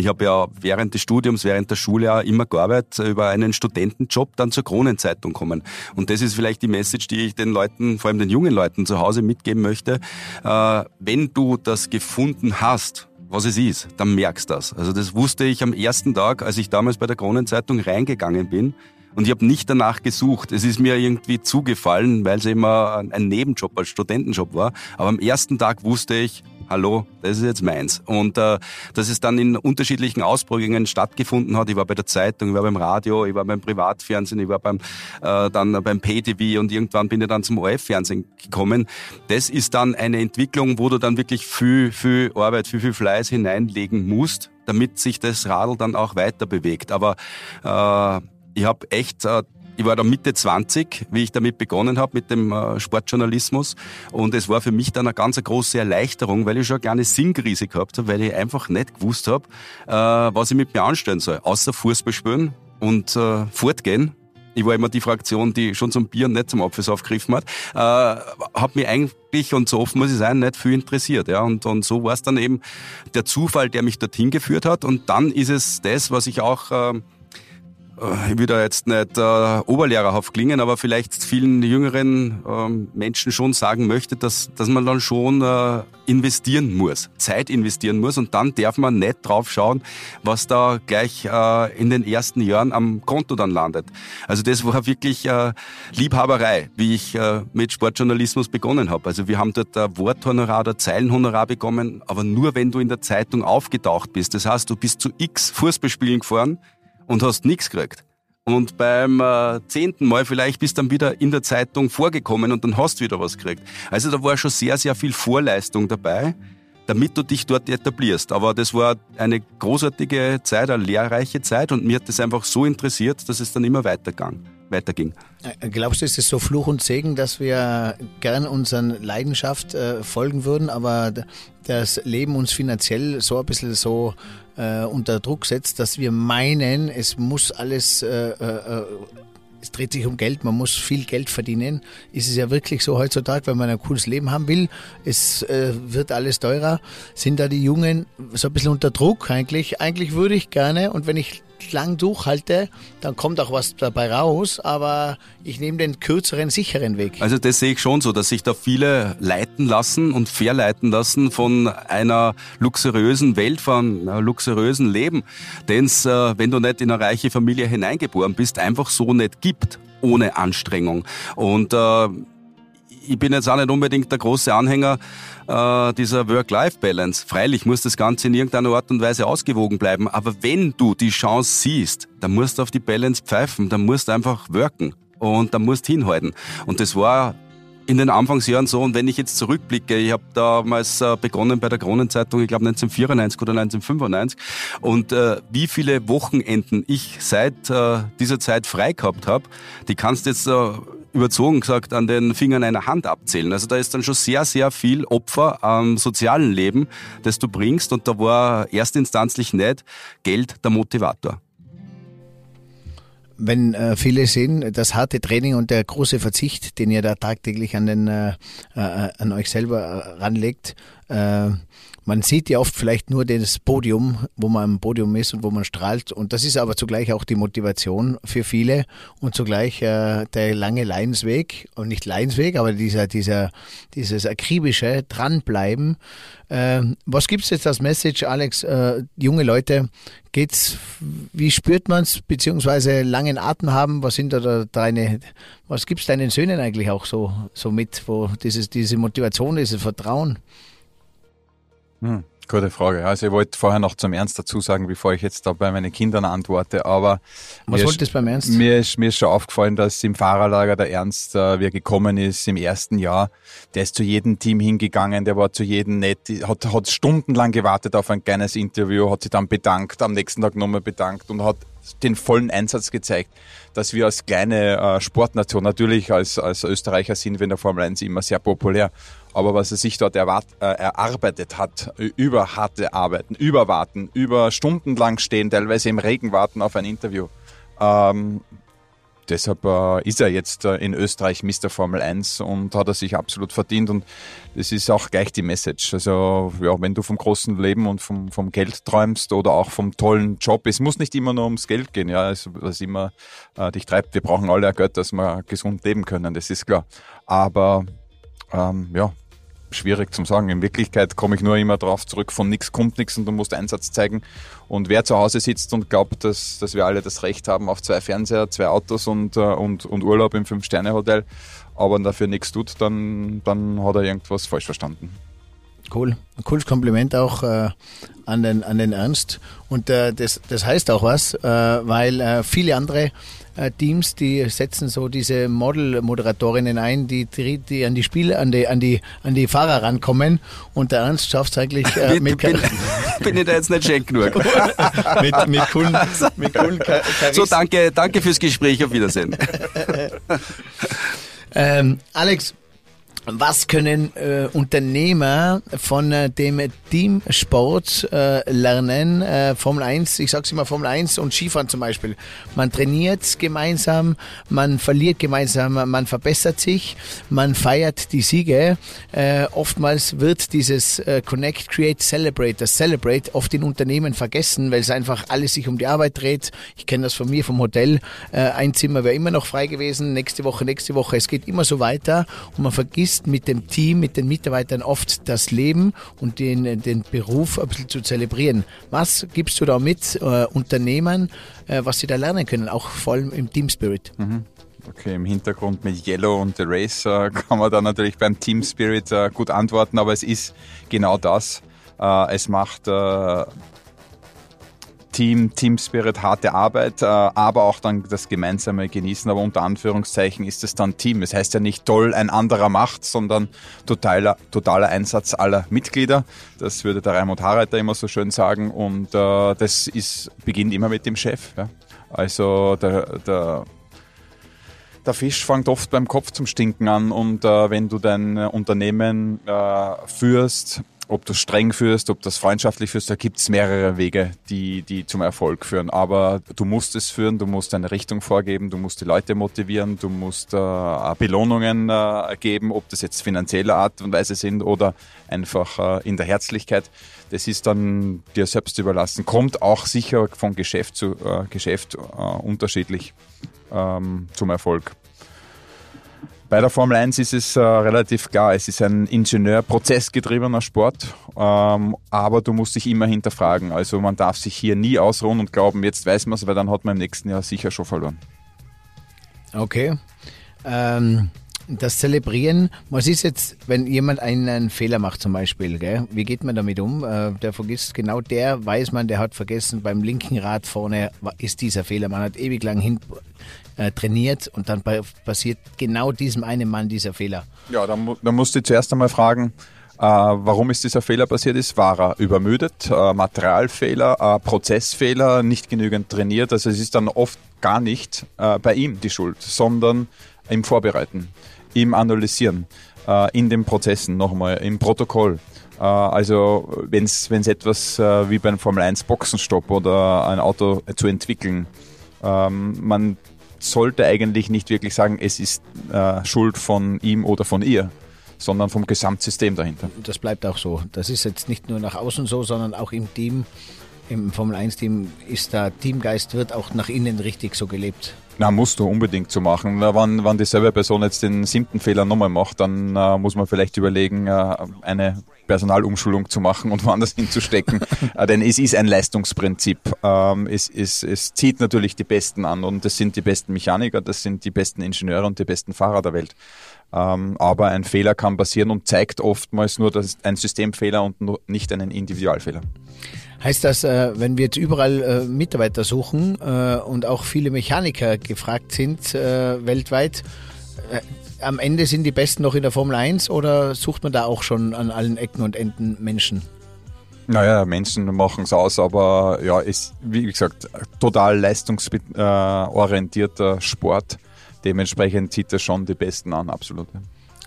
ich habe ja während des Studiums, während der Schule ja immer gearbeitet, über einen Studentenjob dann zur Kronenzeitung kommen. Und das ist vielleicht die Message, die ich den Leuten, vor allem den jungen Leuten zu Hause mitgeben möchte. Äh, wenn du das gefunden hast, was es ist, dann merkst du das. Also das wusste ich am ersten Tag, als ich damals bei der Kronenzeitung reingegangen bin. Und ich habe nicht danach gesucht. Es ist mir irgendwie zugefallen, weil es immer ein Nebenjob als Studentenjob war. Aber am ersten Tag wusste ich, hallo, das ist jetzt meins. Und äh, dass es dann in unterschiedlichen Ausprägungen stattgefunden hat. Ich war bei der Zeitung, ich war beim Radio, ich war beim Privatfernsehen, ich war beim äh, dann beim PayTV und irgendwann bin ich dann zum ORF-Fernsehen gekommen. Das ist dann eine Entwicklung, wo du dann wirklich viel, viel Arbeit, viel, viel Fleiß hineinlegen musst, damit sich das Radl dann auch weiter bewegt. Aber äh, ich habe echt äh, ich war da Mitte 20, wie ich damit begonnen habe, mit dem äh, Sportjournalismus. Und es war für mich dann eine ganz große Erleichterung, weil ich schon eine kleine Sinnkrise gehabt habe, weil ich einfach nicht gewusst habe, äh, was ich mit mir anstellen soll. Außer Fußball spielen und äh, fortgehen. Ich war immer die Fraktion, die schon zum Bier und nicht zum Apfels aufgegriffen hat. Äh, hat mich eigentlich, und so offen muss ich sein, nicht viel interessiert. Ja. Und, und so war es dann eben der Zufall, der mich dorthin geführt hat. Und dann ist es das, was ich auch... Äh, ich will da jetzt nicht äh, oberlehrerhaft klingen, aber vielleicht vielen jüngeren ähm, Menschen schon sagen möchte, dass, dass man dann schon äh, investieren muss, Zeit investieren muss und dann darf man nicht drauf schauen, was da gleich äh, in den ersten Jahren am Konto dann landet. Also das war wirklich äh, Liebhaberei, wie ich äh, mit Sportjournalismus begonnen habe. Also wir haben dort ein Worthonorar oder Zeilenhonorar bekommen, aber nur wenn du in der Zeitung aufgetaucht bist. Das heißt, du bist zu x Fußballspielen gefahren, und hast nichts gekriegt. Und beim äh, zehnten Mal vielleicht bist du dann wieder in der Zeitung vorgekommen und dann hast du wieder was gekriegt. Also da war schon sehr, sehr viel Vorleistung dabei, damit du dich dort etablierst. Aber das war eine großartige Zeit, eine lehrreiche Zeit und mir hat das einfach so interessiert, dass es dann immer weitergang, weiterging. Äh, glaubst du, ist es so Fluch und Segen, dass wir gern unseren Leidenschaft äh, folgen würden, aber das Leben uns finanziell so ein bisschen so äh, unter Druck setzt, dass wir meinen, es muss alles, äh, äh, äh, es dreht sich um Geld, man muss viel Geld verdienen. Ist es ja wirklich so heutzutage, wenn man ein cooles Leben haben will, es äh, wird alles teurer. Sind da die Jungen so ein bisschen unter Druck eigentlich? Eigentlich würde ich gerne und wenn ich lang durchhalte, dann kommt auch was dabei raus, aber ich nehme den kürzeren, sicheren Weg. Also das sehe ich schon so, dass sich da viele leiten lassen und verleiten lassen von einer luxuriösen Welt, von einem luxuriösen Leben, den es, äh, wenn du nicht in eine reiche Familie hineingeboren bist, einfach so nicht gibt, ohne Anstrengung. Und äh, ich bin jetzt auch nicht unbedingt der große Anhänger äh, dieser Work-Life-Balance. Freilich muss das Ganze in irgendeiner Art und Weise ausgewogen bleiben, aber wenn du die Chance siehst, dann musst du auf die Balance pfeifen, dann musst du einfach worken und dann musst du hinhalten. Und das war in den Anfangsjahren so. Und wenn ich jetzt zurückblicke, ich habe damals äh, begonnen bei der Kronenzeitung, ich glaube 1994 oder 1995. Und äh, wie viele Wochenenden ich seit äh, dieser Zeit frei gehabt habe, die kannst jetzt äh, überzogen gesagt an den Fingern einer Hand abzählen. Also da ist dann schon sehr, sehr viel Opfer am sozialen Leben, das du bringst und da war erstinstanzlich nicht Geld der Motivator wenn äh, viele sehen, das harte Training und der große Verzicht, den ihr da tagtäglich an den äh, äh, an euch selber äh, ranlegt, äh, man sieht ja oft vielleicht nur das Podium, wo man am Podium ist und wo man strahlt. Und das ist aber zugleich auch die Motivation für viele und zugleich äh, der lange Leidensweg und nicht Leidensweg, aber dieser, dieser, dieses akribische Dranbleiben. Äh, was gibt's jetzt als Message, Alex? Äh, junge Leute, geht's, wie spürt man's, beziehungsweise langen Atem haben? Was sind da deine, was gibt's deinen Söhnen eigentlich auch so, so mit, wo dieses, diese Motivation, dieses Vertrauen? Hm, gute Frage. Also ich wollte vorher noch zum Ernst dazu sagen, bevor ich jetzt da bei meinen Kindern antworte, aber Was wolltest du beim Ernst? Mir ist, mir ist schon aufgefallen, dass im Fahrerlager der Ernst, äh, wie er gekommen ist im ersten Jahr, der ist zu jedem Team hingegangen, der war zu jedem nett, hat, hat stundenlang gewartet auf ein kleines Interview, hat sich dann bedankt, am nächsten Tag nochmal bedankt und hat den vollen Einsatz gezeigt, dass wir als kleine äh, Sportnation, natürlich als, als Österreicher sind wir in der Formel 1 immer sehr populär, aber was er sich dort erwart, äh, erarbeitet hat, über harte Arbeiten, über Warten, über stundenlang stehen, teilweise im Regen warten auf ein Interview. Ähm, deshalb äh, ist er jetzt äh, in Österreich Mr. Formel 1 und hat er sich absolut verdient und das ist auch gleich die Message. Also ja, wenn du vom großen Leben und vom, vom Geld träumst oder auch vom tollen Job, es muss nicht immer nur ums Geld gehen, ja, es, was immer äh, dich treibt. Wir brauchen alle ein Geld, dass wir gesund leben können, das ist klar. Aber ähm, ja, schwierig zu sagen. In Wirklichkeit komme ich nur immer darauf zurück, von nichts kommt nichts und du musst Einsatz zeigen. Und wer zu Hause sitzt und glaubt, dass, dass wir alle das Recht haben auf zwei Fernseher, zwei Autos und, äh, und, und Urlaub im Fünf-Sterne-Hotel, aber dafür nichts tut, dann, dann hat er irgendwas falsch verstanden. Cool. Ein cooles Kompliment auch äh, an, den, an den Ernst. Und äh, das, das heißt auch was, äh, weil äh, viele andere Teams, die setzen so diese Model-Moderatorinnen ein, die, die, an die Spiele, an die, an die, an die Fahrer rankommen. Und der Ernst schafft es eigentlich äh, mit. Bin, bin ich da jetzt nicht schenk genug? mit, mit coolen, mit coolen So, danke, danke fürs Gespräch. Auf Wiedersehen. ähm, Alex, was können äh, Unternehmer von äh, dem Teamsport äh, lernen? Äh, Formel 1, ich sage immer Formel 1 und Skifahren zum Beispiel. Man trainiert gemeinsam, man verliert gemeinsam, man verbessert sich, man feiert die Siege. Äh, oftmals wird dieses äh, Connect, Create, Celebrate, das Celebrate oft in Unternehmen vergessen, weil es einfach alles sich um die Arbeit dreht. Ich kenne das von mir vom Hotel. Äh, ein Zimmer wäre immer noch frei gewesen, nächste Woche, nächste Woche. Es geht immer so weiter und man vergisst ist, mit dem Team, mit den Mitarbeitern oft das Leben und den, den Beruf ein bisschen zu zelebrieren. Was gibst du da mit äh, Unternehmern, äh, was sie da lernen können, auch vor allem im Team Spirit? Mhm. Okay, im Hintergrund mit Yellow und The Race äh, kann man da natürlich beim Team Spirit äh, gut antworten, aber es ist genau das. Äh, es macht äh, Team, Team Spirit, harte Arbeit, äh, aber auch dann das gemeinsame Genießen. Aber unter Anführungszeichen ist es dann Team. Es heißt ja nicht toll, ein anderer macht, sondern totaler, totaler Einsatz aller Mitglieder. Das würde der Raimund Harreiter immer so schön sagen. Und äh, das ist, beginnt immer mit dem Chef. Also der, der der Fisch fängt oft beim Kopf zum Stinken an und äh, wenn du dein Unternehmen äh, führst, ob du streng führst, ob das freundschaftlich führst, da gibt es mehrere Wege, die, die zum Erfolg führen. Aber du musst es führen, du musst eine Richtung vorgeben, du musst die Leute motivieren, du musst äh, Belohnungen äh, geben, ob das jetzt finanzieller Art und Weise sind oder einfach äh, in der Herzlichkeit. Das ist dann dir selbst überlassen. Kommt auch sicher von Geschäft zu äh, Geschäft äh, unterschiedlich ähm, zum Erfolg. Bei der Formel 1 ist es äh, relativ klar, es ist ein Ingenieur-prozessgetriebener Sport, ähm, aber du musst dich immer hinterfragen. Also man darf sich hier nie ausruhen und glauben, jetzt weiß man es, weil dann hat man im nächsten Jahr sicher schon verloren. Okay. Ähm, das Zelebrieren, was ist jetzt, wenn jemand einen Fehler macht zum Beispiel, gell? wie geht man damit um? Äh, der vergisst, genau der weiß man, der hat vergessen, beim linken Rad vorne ist dieser Fehler. Man hat ewig lang hin, äh, trainiert und dann passiert genau diesem einen Mann dieser Fehler. Ja, dann, dann musst du zuerst einmal fragen, äh, warum ist dieser Fehler passiert ist. War er übermüdet, äh, Materialfehler, äh, Prozessfehler, nicht genügend trainiert. Also es ist dann oft gar nicht äh, bei ihm die Schuld, sondern im Vorbereiten, im Analysieren, äh, in den Prozessen nochmal, im Protokoll. Also wenn es etwas wie beim Formel 1 Boxenstopp oder ein Auto zu entwickeln, ähm, man sollte eigentlich nicht wirklich sagen, es ist äh, Schuld von ihm oder von ihr, sondern vom Gesamtsystem dahinter. Das bleibt auch so. Das ist jetzt nicht nur nach außen so, sondern auch im Team, im Formel 1-Team ist der Teamgeist, wird auch nach innen richtig so gelebt. Na, musst du unbedingt so machen. Wenn, wenn dieselbe Person jetzt den siebten Fehler nochmal macht, dann äh, muss man vielleicht überlegen, äh, eine Personalumschulung zu machen und woanders hinzustecken. äh, denn es ist ein Leistungsprinzip. Ähm, es, es, es zieht natürlich die Besten an und das sind die besten Mechaniker, das sind die besten Ingenieure und die besten Fahrer der Welt. Ähm, aber ein Fehler kann passieren und zeigt oftmals nur dass ein Systemfehler und nicht einen Individualfehler. Heißt das, äh, wenn wir jetzt überall äh, Mitarbeiter suchen äh, und auch viele Mechaniker gefragt sind weltweit, am Ende sind die Besten noch in der Formel 1 oder sucht man da auch schon an allen Ecken und Enden Menschen? Naja, Menschen machen es aus, aber ja, ist, wie gesagt, total leistungsorientierter Sport. Dementsprechend zieht das schon die Besten an, absolut.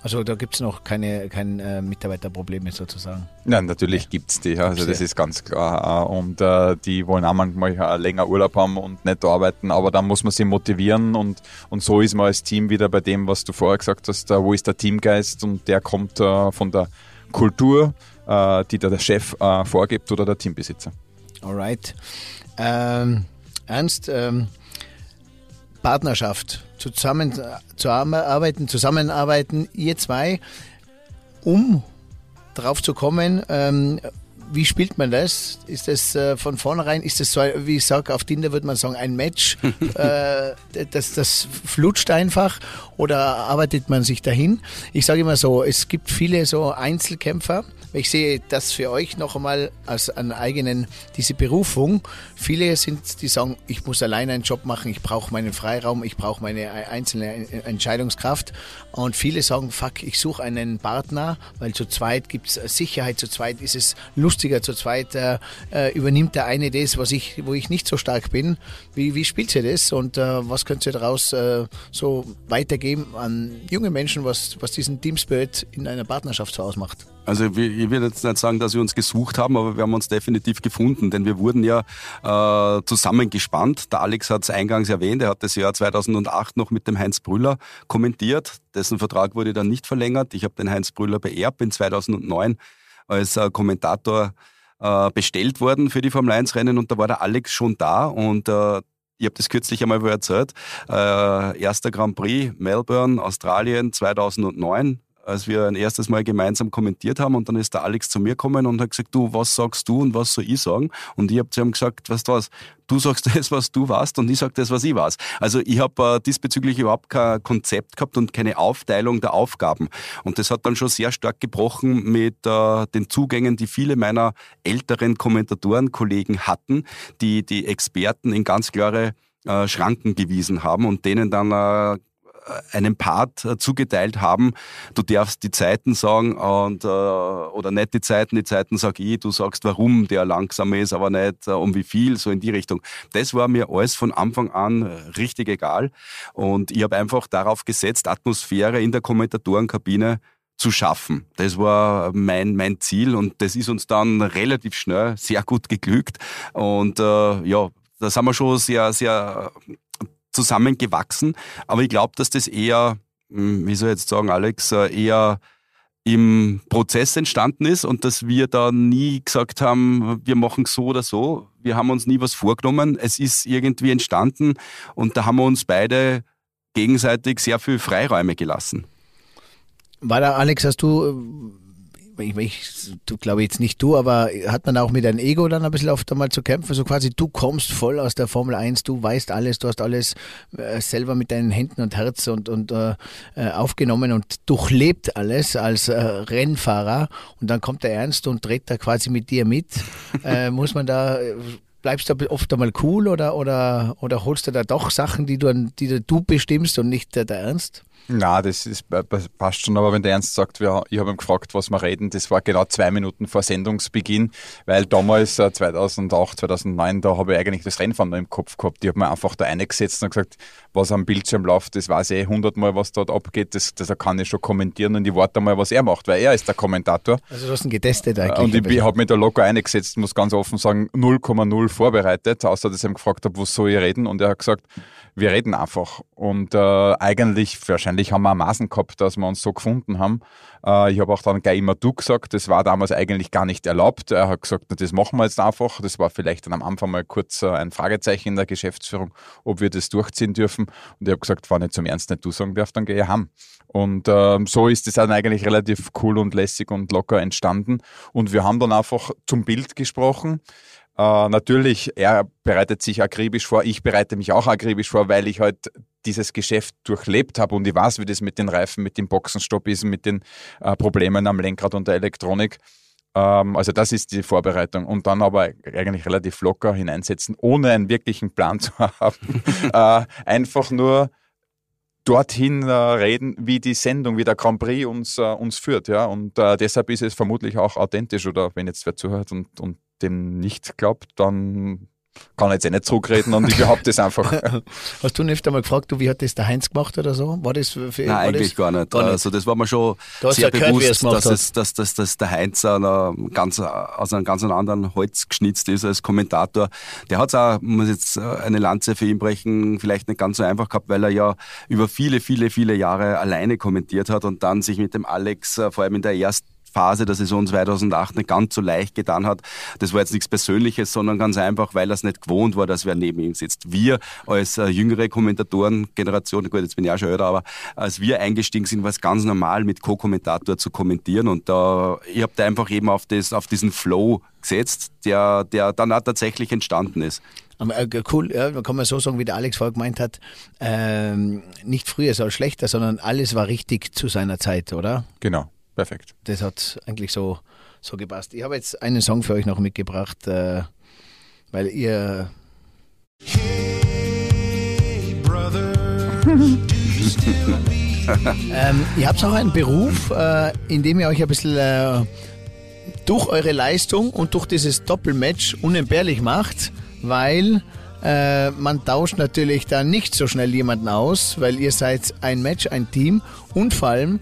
Also da gibt es noch keine, keine äh, Mitarbeiterprobleme sozusagen. Nein, natürlich gibt es die, also das ist ganz klar. Und äh, die wollen auch manchmal länger Urlaub haben und nicht arbeiten, aber dann muss man sie motivieren und, und so ist man als Team wieder bei dem, was du vorher gesagt hast, äh, wo ist der Teamgeist und der kommt äh, von der Kultur, äh, die da der Chef äh, vorgibt oder der Teambesitzer. Alright. Ähm, Ernst, ähm, Partnerschaft, zusammen zu arbeiten, zusammenarbeiten, ihr zwei, um drauf zu kommen, ähm, wie spielt man das? Ist das äh, von vornherein, ist das so, wie ich sage, auf Tinder würde man sagen, ein Match? äh, das, das flutscht einfach oder arbeitet man sich dahin? Ich sage immer so, es gibt viele so Einzelkämpfer. Ich sehe das für euch noch einmal als einen eigenen, diese Berufung. Viele sind, die sagen, ich muss alleine einen Job machen, ich brauche meinen Freiraum, ich brauche meine einzelne Entscheidungskraft. Und viele sagen, fuck, ich suche einen Partner, weil zu zweit gibt es Sicherheit, zu zweit ist es lustiger, zu zweit äh, äh, übernimmt der eine das, was ich, wo ich nicht so stark bin. Wie, wie spielt ihr das und äh, was könnt ihr daraus äh, so weitergeben an junge Menschen, was, was diesen Team Spirit in einer Partnerschaft so ausmacht? Also ich will jetzt nicht sagen, dass wir uns gesucht haben, aber wir haben uns definitiv gefunden, denn wir wurden ja äh, zusammengespannt. Der Alex hat es eingangs erwähnt, er hat das Jahr 2008 noch mit dem Heinz Brüller kommentiert. Dessen Vertrag wurde dann nicht verlängert. Ich habe den Heinz Brüller beerbt in 2009 als äh, Kommentator äh, bestellt worden für die Formel 1 Rennen und da war der Alex schon da und äh, ich habe das kürzlich einmal erzählt. Äh, erster Grand Prix Melbourne, Australien 2009 als wir ein erstes Mal gemeinsam kommentiert haben und dann ist der Alex zu mir gekommen und hat gesagt, du, was sagst du und was soll ich sagen? Und ich habe zu ihm gesagt, weißt du was, du sagst das, was du weißt und ich sage das, was ich weiß. Also ich habe äh, diesbezüglich überhaupt kein Konzept gehabt und keine Aufteilung der Aufgaben. Und das hat dann schon sehr stark gebrochen mit äh, den Zugängen, die viele meiner älteren Kommentatorenkollegen hatten, die die Experten in ganz klare äh, Schranken gewiesen haben und denen dann einen Part äh, zugeteilt haben. Du darfst die Zeiten sagen und, äh, oder nicht die Zeiten, die Zeiten sag ich, du sagst, warum der langsam ist, aber nicht äh, um wie viel, so in die Richtung. Das war mir alles von Anfang an richtig egal und ich habe einfach darauf gesetzt, Atmosphäre in der Kommentatorenkabine zu schaffen. Das war mein, mein Ziel und das ist uns dann relativ schnell sehr gut geglückt und äh, ja, da sind wir schon sehr, sehr zusammengewachsen. Aber ich glaube, dass das eher, hm, wie soll ich jetzt sagen, Alex, äh, eher im Prozess entstanden ist und dass wir da nie gesagt haben, wir machen so oder so. Wir haben uns nie was vorgenommen. Es ist irgendwie entstanden und da haben wir uns beide gegenseitig sehr viel Freiräume gelassen. War da, Alex, hast du ich, ich glaube jetzt nicht du, aber hat man auch mit deinem Ego dann ein bisschen oft einmal zu kämpfen? So quasi, du kommst voll aus der Formel 1, du weißt alles, du hast alles äh, selber mit deinen Händen und Herz und, und äh, äh aufgenommen und durchlebt alles als äh, Rennfahrer und dann kommt der Ernst und dreht da quasi mit dir mit. Äh, muss man da bleibst du oft einmal cool oder, oder, oder holst du da doch Sachen, die du, die du bestimmst und nicht der, der Ernst? Na, das ist, passt schon, aber wenn der Ernst sagt, wir, ich habe ihn gefragt, was wir reden, das war genau zwei Minuten vor Sendungsbeginn, weil damals, 2008, äh, 2009, da habe ich eigentlich das Rennfahren noch im Kopf gehabt. Ich habe mir einfach da eingesetzt und gesagt, was am Bildschirm läuft, das weiß ich eh hundertmal, was dort abgeht, das, das kann ich schon kommentieren und ich warte mal, was er macht, weil er ist der Kommentator. Also du hast ihn getestet eigentlich. Und ich, ich habe mich da locker eingesetzt, muss ganz offen sagen, 0,0 vorbereitet, außer dass ich ihm gefragt habe, was soll ich reden und er hat gesagt, wir reden einfach. Und äh, eigentlich, wahrscheinlich haben wir eine Maßen gehabt, dass wir uns so gefunden haben. Äh, ich habe auch dann gleich immer du gesagt, das war damals eigentlich gar nicht erlaubt. Er hat gesagt, das machen wir jetzt einfach. Das war vielleicht dann am Anfang mal kurz äh, ein Fragezeichen in der Geschäftsführung, ob wir das durchziehen dürfen. Und ich habe gesagt, wenn ich zum Ernst nicht du sagen darf, dann gehe ich heim. Und ähm, so ist es dann eigentlich relativ cool und lässig und locker entstanden. Und wir haben dann einfach zum Bild gesprochen. Äh, natürlich, er bereitet sich akribisch vor, ich bereite mich auch akribisch vor, weil ich halt dieses Geschäft durchlebt habe und ich weiß, wie das mit den Reifen, mit dem Boxenstopp ist, mit den äh, Problemen am Lenkrad und der Elektronik. Ähm, also das ist die Vorbereitung und dann aber eigentlich relativ locker hineinsetzen, ohne einen wirklichen Plan zu haben. äh, einfach nur dorthin äh, reden, wie die Sendung, wie der Grand Prix uns, äh, uns führt. Ja? Und äh, deshalb ist es vermutlich auch authentisch oder wenn jetzt wer zuhört und, und dem nicht glaubt, dann kann jetzt eh nicht zurückreden und ich behaupte es einfach. Hast du nicht einmal gefragt, du, wie hat das der Heinz gemacht oder so? War das für, Nein, eigentlich das? gar, nicht. gar, nicht. Also das war mir schon sehr ja bewusst, gehört, dass, es, dass, dass, dass der Heinz einer ganz, aus einem ganz anderen Holz geschnitzt ist als Kommentator. Der hat auch, muss jetzt eine Lanze für ihn brechen, vielleicht nicht ganz so einfach gehabt, weil er ja über viele, viele, viele Jahre alleine kommentiert hat und dann sich mit dem Alex, äh, vor allem in der ersten Phase der Saison 2008 nicht ganz so leicht getan hat. Das war jetzt nichts Persönliches, sondern ganz einfach, weil er es nicht gewohnt war, dass wer neben ihm sitzt. Wir als äh, jüngere Kommentatoren-Generation, gut, jetzt bin ich auch schon älter, aber als wir eingestiegen sind, war es ganz normal, mit Co-Kommentator zu kommentieren und da, ich habe da einfach eben auf, das, auf diesen Flow gesetzt, der, der dann auch tatsächlich entstanden ist. Äh, cool, ja, kann man so sagen, wie der Alex vorher gemeint hat, ähm, nicht früher so schlechter, sondern alles war richtig zu seiner Zeit, oder? Genau, perfekt. Das hat eigentlich so, so gepasst. Ich habe jetzt einen Song für euch noch mitgebracht, äh, weil ihr... Hey, brother, ähm, ihr habt auch einen Beruf, äh, in dem ihr euch ein bisschen äh, durch eure Leistung und durch dieses Doppelmatch unentbehrlich macht weil äh, man tauscht natürlich dann nicht so schnell jemanden aus, weil ihr seid ein Match, ein Team und vor allem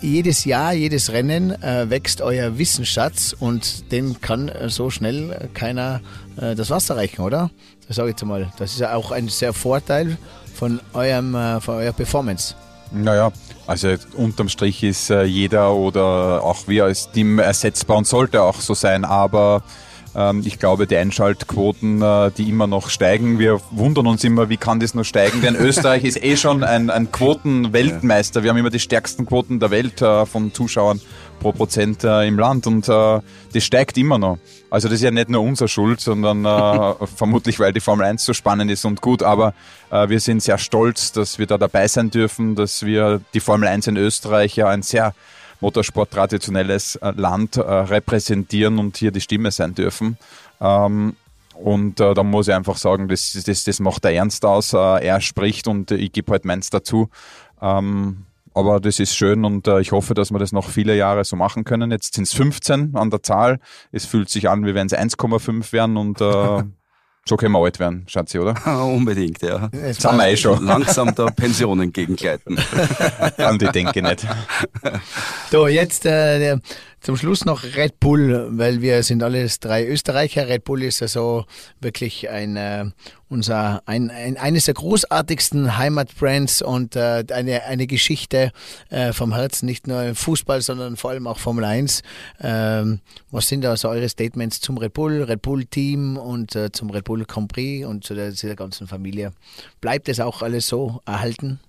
jedes Jahr, jedes Rennen äh, wächst euer Wissensschatz und den kann äh, so schnell keiner äh, das Wasser reichen, oder? Das sage ich jetzt mal. Das ist ja auch ein sehr Vorteil von eurem, äh, von eurer Performance. Naja, also unterm Strich ist äh, jeder oder auch wir als Team ersetzbar und sollte auch so sein, aber ich glaube, die Einschaltquoten, äh, die immer noch steigen, wir wundern uns immer, wie kann das nur steigen? Denn Österreich ist eh schon ein, ein Quotenweltmeister. Wir haben immer die stärksten Quoten der Welt äh, von Zuschauern pro Prozent äh, im Land und das steigt immer noch. Also das ist ja nicht nur unsere Schuld, sondern vermutlich, weil die Formel 1 so spannend ist und gut, aber wir sind sehr stolz, dass wir da dabei sein dürfen, dass wir die Formel 1 in Österreich ja ein sehr Motorsport traditionelles äh, Land äh, repräsentieren und hier die Stimme sein dürfen. Ähm, und äh, da muss ich einfach sagen, das, das, das macht er ernst aus. Äh, er spricht und ich gebe halt meins dazu. Ähm, aber das ist schön und äh, ich hoffe, dass wir das noch viele Jahre so machen können. Jetzt sind es 15 an der Zahl. Es fühlt sich an, wie wenn es 1,5 werden und äh, So können wir alt werden, Schatzi, oder? Unbedingt, ja. Jetzt haben wir eh schon. Langsam der Pension entgegengleiten. An die denke ich nicht. So, jetzt äh, zum Schluss noch Red Bull, weil wir sind alles drei Österreicher. Red Bull ist also wirklich ein, äh, unser, ein, ein, eines der großartigsten Heimatbrands und äh, eine, eine Geschichte äh, vom Herzen, nicht nur im Fußball, sondern vor allem auch Formel 1. Ähm, was sind also eure Statements zum Red Bull, Red Bull Team und äh, zum Red Bull Grand Prix und zu der, zu der ganzen Familie? Bleibt es auch alles so erhalten?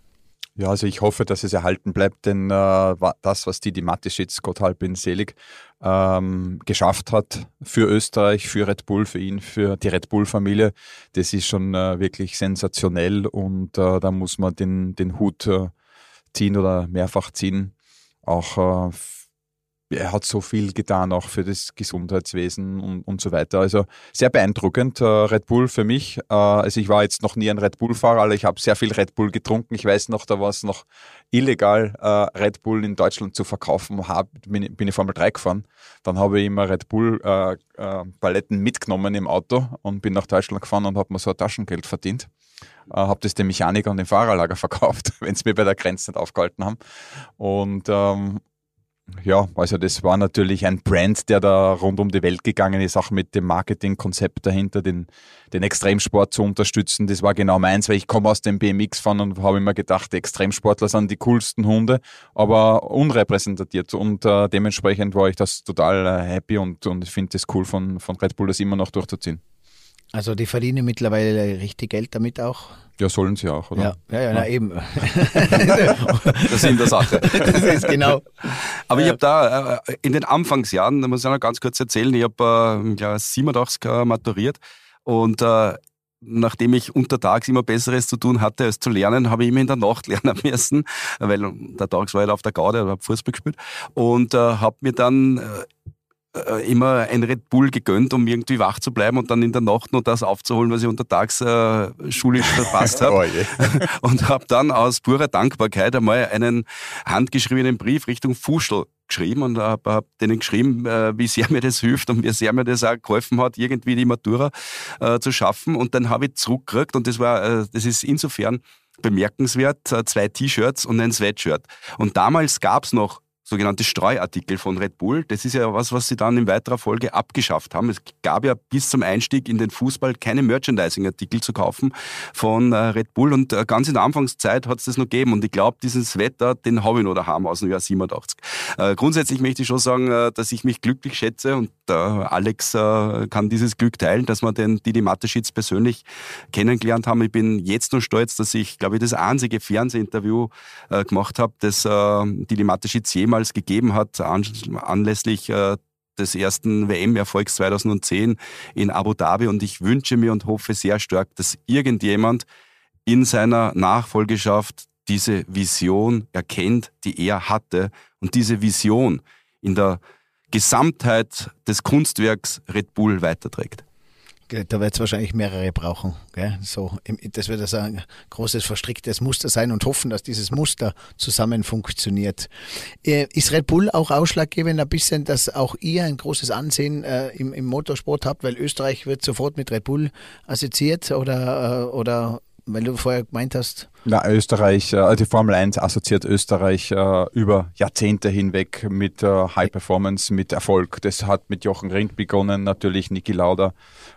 Ja, also ich hoffe, dass es erhalten bleibt, denn äh, das, was die, die Mateschitz, Gott halb bin selig, ähm, geschafft hat für Österreich, für Red Bull, für ihn, für die Red Bull-Familie, das ist schon äh, wirklich sensationell und äh, da muss man den, den Hut äh, ziehen oder mehrfach ziehen. Auch äh, er hat so viel getan, auch für das Gesundheitswesen und, und so weiter. Also sehr beeindruckend. Äh, Red Bull für mich. Äh, also ich war jetzt noch nie ein Red Bull-Fahrer, aber ich habe sehr viel Red Bull getrunken. Ich weiß noch, da war es noch illegal, äh, Red Bull in Deutschland zu verkaufen. Hab, bin, bin ich Formel 3 gefahren. Dann habe ich immer Red Bull-Paletten mitgenommen im Auto und bin nach Deutschland gefahren und habe mir so ein Taschengeld verdient. Uh, habe das dem Mechaniker und dem Fahrerlager verkauft, wenn sie mir bei der Grenze nicht aufgehalten haben. Und ähm, ja, also das war natürlich ein Brand, der da rund um die Welt gegangen ist, auch mit dem Marketingkonzept dahinter, den, den Extremsport zu unterstützen. Das war genau meins, weil ich komme aus dem BMX fahren und habe immer gedacht, die Extremsportler sind die coolsten Hunde, aber unrepräsentiert und äh, dementsprechend war ich das total äh, happy und, und ich finde es cool von, von Red Bull, das immer noch durchzuziehen. Also die verdienen mittlerweile richtig Geld damit auch. Ja, sollen sie auch, oder? Ja, ja, ja, na, eben. das ist in der Sache. Das ist genau. Aber ich habe da äh, in den Anfangsjahren, da muss ich noch ganz kurz erzählen, ich habe äh, 87 maturiert und äh, nachdem ich untertags immer Besseres zu tun hatte, als zu lernen, habe ich immer in der Nacht lernen müssen, weil der Tags war ich auf der Gaude, habe Fußball gespielt und äh, habe mir dann äh, immer ein Red Bull gegönnt, um irgendwie wach zu bleiben und dann in der Nacht nur das aufzuholen, was ich untertags äh, schulisch verpasst habe. oh und habe dann aus purer Dankbarkeit einmal einen handgeschriebenen Brief Richtung Fuschel geschrieben und habe hab denen geschrieben, äh, wie sehr mir das hilft und wie sehr mir das auch geholfen hat, irgendwie die Matura äh, zu schaffen. Und dann habe ich zurückgekriegt und das war, äh, das ist insofern bemerkenswert, äh, zwei T-Shirts und ein Sweatshirt. Und damals gab es noch sogenannte Streuartikel von Red Bull. Das ist ja was, was sie dann in weiterer Folge abgeschafft haben. Es gab ja bis zum Einstieg in den Fußball keine Merchandising-Artikel zu kaufen von äh, Red Bull und äh, ganz in der Anfangszeit hat es das noch gegeben und ich glaube, dieses Wetter, den habe ich noch daheim aus dem Jahr 87. Äh, grundsätzlich möchte ich schon sagen, dass ich mich glücklich schätze und Alex kann dieses Glück teilen, dass wir den Didi Mateschitz persönlich kennengelernt haben. Ich bin jetzt nur stolz, dass ich, glaube ich, das einzige Fernsehinterview gemacht habe, das Didi Mateschitz jemals damals gegeben hat, anlässlich äh, des ersten WM-Erfolgs 2010 in Abu Dhabi. Und ich wünsche mir und hoffe sehr stark, dass irgendjemand in seiner Nachfolgeschaft diese Vision erkennt, die er hatte und diese Vision in der Gesamtheit des Kunstwerks Red Bull weiterträgt. Da wird es wahrscheinlich mehrere brauchen. Gell? So, das wird also ein großes verstricktes Muster sein und hoffen, dass dieses Muster zusammen funktioniert. Äh, ist Red Bull auch ausschlaggebend ein bisschen, dass auch ihr ein großes Ansehen äh, im, im, Motorsport habt, weil Österreich wird sofort mit Red Bull assoziiert oder, äh, oder weil du vorher gemeint hast. Na, Österreich, äh, die Formel 1 assoziiert Österreich äh, über Jahrzehnte hinweg mit äh, High Performance, mit Erfolg. Das hat mit Jochen Rindt begonnen, natürlich Niki Lauda,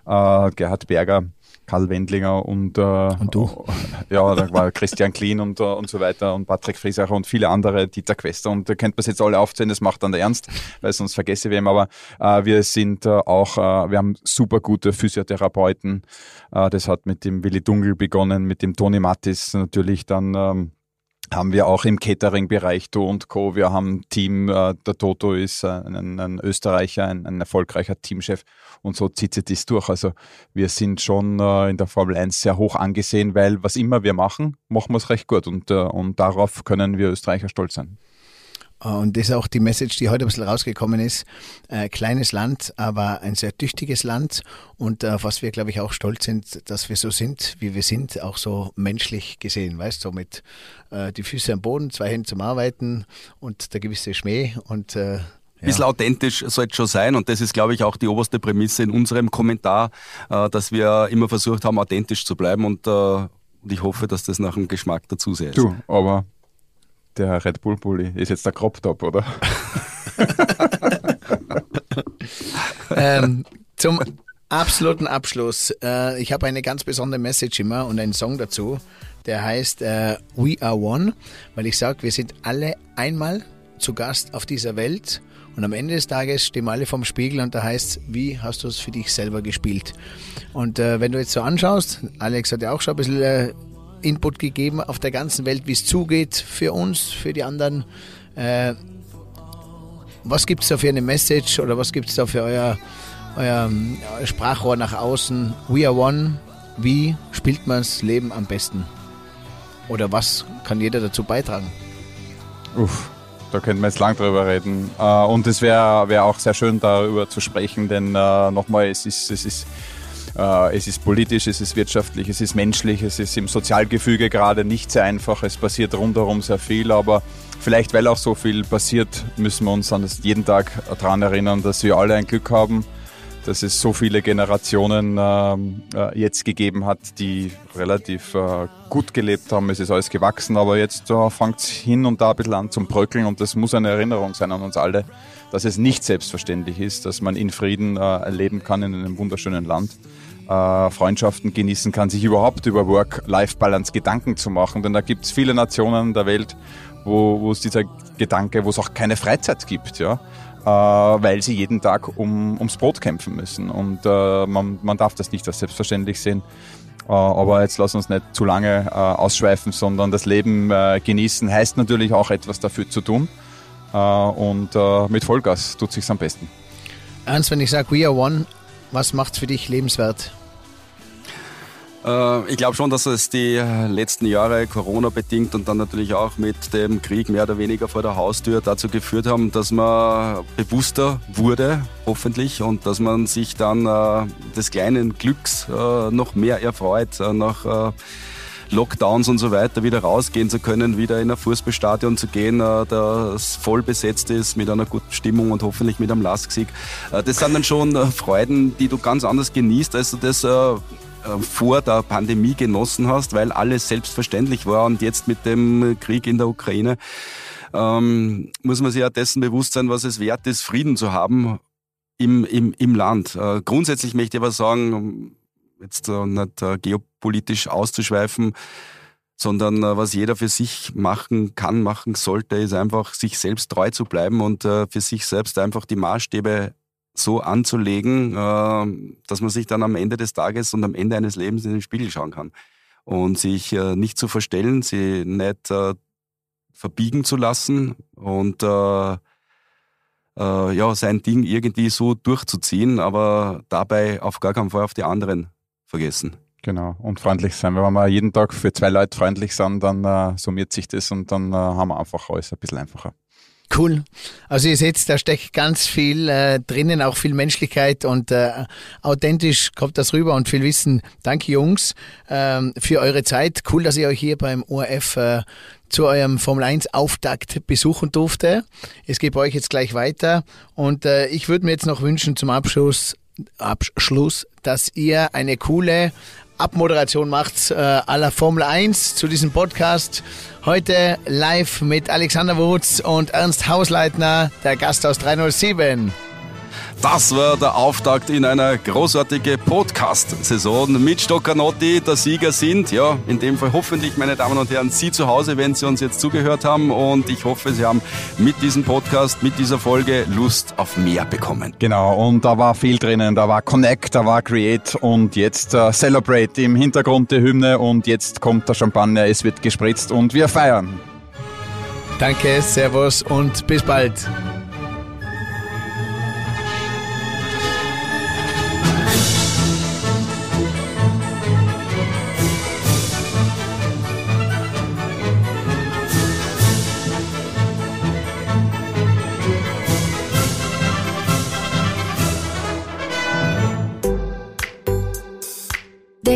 äh, Gerhard Berger Karl Wendlinger und, äh, und du? Ja, da war Christian Klien und, äh, und so weiter und Patrick Friesacher und viele andere, Dieter Quester und da kennt man jetzt alle aufzählen, das macht dann der Ernst, weil sonst vergesse ich wem, aber äh, wir sind äh, auch, äh, wir haben super gute Physiotherapeuten, äh, das hat mit dem Willi Dungel begonnen, mit dem Toni Mattis natürlich dann ähm, haben wir auch im Catering-Bereich Du und Co. Wir haben Team, äh, der Toto ist ein, ein Österreicher, ein, ein, erfolgreicher Teamchef und so zieht sich das durch. Also wir sind schon äh, in der Formel 1 sehr hoch angesehen, weil was immer wir machen, machen wir es recht gut und, äh, und darauf können wir Österreicher stolz sein. Und das ist auch die Message, die heute ein bisschen rausgekommen ist. Äh, kleines Land, aber ein sehr tüchtiges Land. Und auf äh, was wir, glaube ich, auch stolz sind, dass wir so sind, wie wir sind, auch so menschlich gesehen. Weißt du, so mit äh, die Füße am Boden, zwei Hände zum Arbeiten und der gewisse Schmäh und äh, ein bisschen authentisch soll es schon sein und das ist, glaube ich, auch die oberste Prämisse in unserem Kommentar, äh, dass wir immer versucht haben, authentisch zu bleiben und, äh, und ich hoffe, dass das nach dem Geschmack dazu sehr ist. Du, aber der Red Bull Bulli ist jetzt der Crop Top, oder? ähm, zum absoluten Abschluss. Äh, ich habe eine ganz besondere Message immer und einen Song dazu, der heißt äh, We Are One, weil ich sage, wir sind alle einmal zu Gast auf dieser Welt und am Ende des Tages stehen wir alle vorm Spiegel und da heißt wie hast du es für dich selber gespielt? Und äh, wenn du jetzt so anschaust, Alex hat ja auch schon ein bisschen äh, Input gegeben auf der ganzen Welt, wie es zugeht für uns, für die anderen. Äh, was gibt es da für eine Message oder was gibt es da für euer, euer, Sprachrohr nach außen? We are one. Wie spielt man das Leben am besten? Oder was kann jeder dazu beitragen? Uff, da könnten wir jetzt lang drüber reden. Äh, und es wäre wär auch sehr schön, darüber zu sprechen, denn äh, nochmal, es ist, es ist es ist politisch, es ist wirtschaftlich, es ist menschlich, es ist im Sozialgefüge gerade nicht sehr einfach. Es passiert rundherum sehr viel, aber vielleicht weil auch so viel passiert, müssen wir uns an das jeden Tag daran erinnern, dass wir alle ein Glück haben, dass es so viele Generationen ähm, äh, jetzt gegeben hat, die relativ äh, gut gelebt haben. Es ist alles gewachsen, aber jetzt äh, fängt es hin und da ein bisschen an zum Bröckeln und das muss eine Erinnerung sein an uns alle, dass es nicht selbstverständlich ist, dass man in Frieden äh, leben kann in einem wunderschönen Land äh, Freundschaften genießen kann, sich überhaupt über Work-Life-Balance Gedanken zu machen. Denn da gibt es viele Nationen der Welt, wo, es dieser Gedanke, wo es auch keine Freizeit gibt, ja. Äh, weil sie jeden Tag um, ums Brot kämpfen müssen. Und äh, man, man darf das nicht als selbstverständlich sehen. Uh, aber jetzt lass uns nicht zu lange uh, ausschweifen, sondern das Leben uh, genießen heißt natürlich auch etwas dafür zu tun. Und mit Vollgas tut sich's am besten. Ernst, wenn ich sage We are one, was macht für dich lebenswert? Äh, ich glaube schon, dass es die letzten Jahre Corona bedingt und dann natürlich auch mit dem Krieg mehr oder weniger vor der Haustür dazu geführt haben, dass man bewusster wurde, hoffentlich, und dass man sich dann äh, des kleinen Glücks äh, noch mehr erfreut, nach Lockdowns und so weiter wieder rausgehen zu können, wieder in ein Fußballstadion zu gehen, äh, das voll besetzt ist mit einer guten Stimmung und hoffentlich mit einem Lasksieg. Äh, das sind dann schon äh, Freuden, die du ganz anders genießt, als du das vor der Pandemie genossen hast, weil alles selbstverständlich war und jetzt mit dem Krieg in der Ukraine ähm, muss man sich ja dessen bewusst sein, was es wert ist, Frieden zu haben im, im, im Land. Äh, grundsätzlich möchte ich aber sagen, jetzt äh, nicht äh, geopolitisch auszuschweifen, sondern äh, was jeder für sich machen kann, machen sollte, ist einfach sich selbst treu zu bleiben und für sich selbst einfach die Maßstäbe so anzulegen, äh, dass man sich dann am Ende des Tages und am Ende eines Lebens in den Spiegel schauen kann. Und sich nicht zu verstellen, sie nicht verbiegen zu lassen und ja, sein Ding irgendwie so durchzuziehen, aber dabei auf gar keinen Fall auf die anderen vergessen. Genau, und freundlich sein. Wenn wir jeden Tag für zwei Leute freundlich sind, dann äh, summiert sich das und dann äh, haben wir einfach alles ein bisschen einfacher. Cool. Also ihr seht, da steckt ganz viel äh, drinnen, auch viel Menschlichkeit und äh, authentisch kommt das rüber und viel Wissen. Danke Jungs ähm, für eure Zeit. Cool, dass ihr euch hier beim ORF äh, zu eurem Formel 1 Auftakt besuchen durfte. Es geht bei euch jetzt gleich weiter und äh, ich würde mir jetzt noch wünschen zum Abschluss, Abschluss, dass ihr eine coole Abmoderation macht äh, aller Formel 1 zu diesem Podcast. Heute live mit Alexander Wutz und Ernst Hausleitner, der Gast aus 307. Das war der Auftakt in einer großartige Podcast-Saison mit Stoccanotti. Der Sieger sind, ja, in dem Fall hoffentlich, meine Damen und Herren, Sie zu Hause, wenn Sie uns jetzt zugehört haben. Und ich hoffe, Sie haben mit diesem Podcast, mit dieser Folge Lust auf mehr bekommen. Genau, und da war viel drinnen. Da war Connect, da war Create und jetzt uh, Celebrate im Hintergrund die Hymne und jetzt kommt der Champagner, es wird gespritzt und wir feiern. Danke, Servus und bis bald.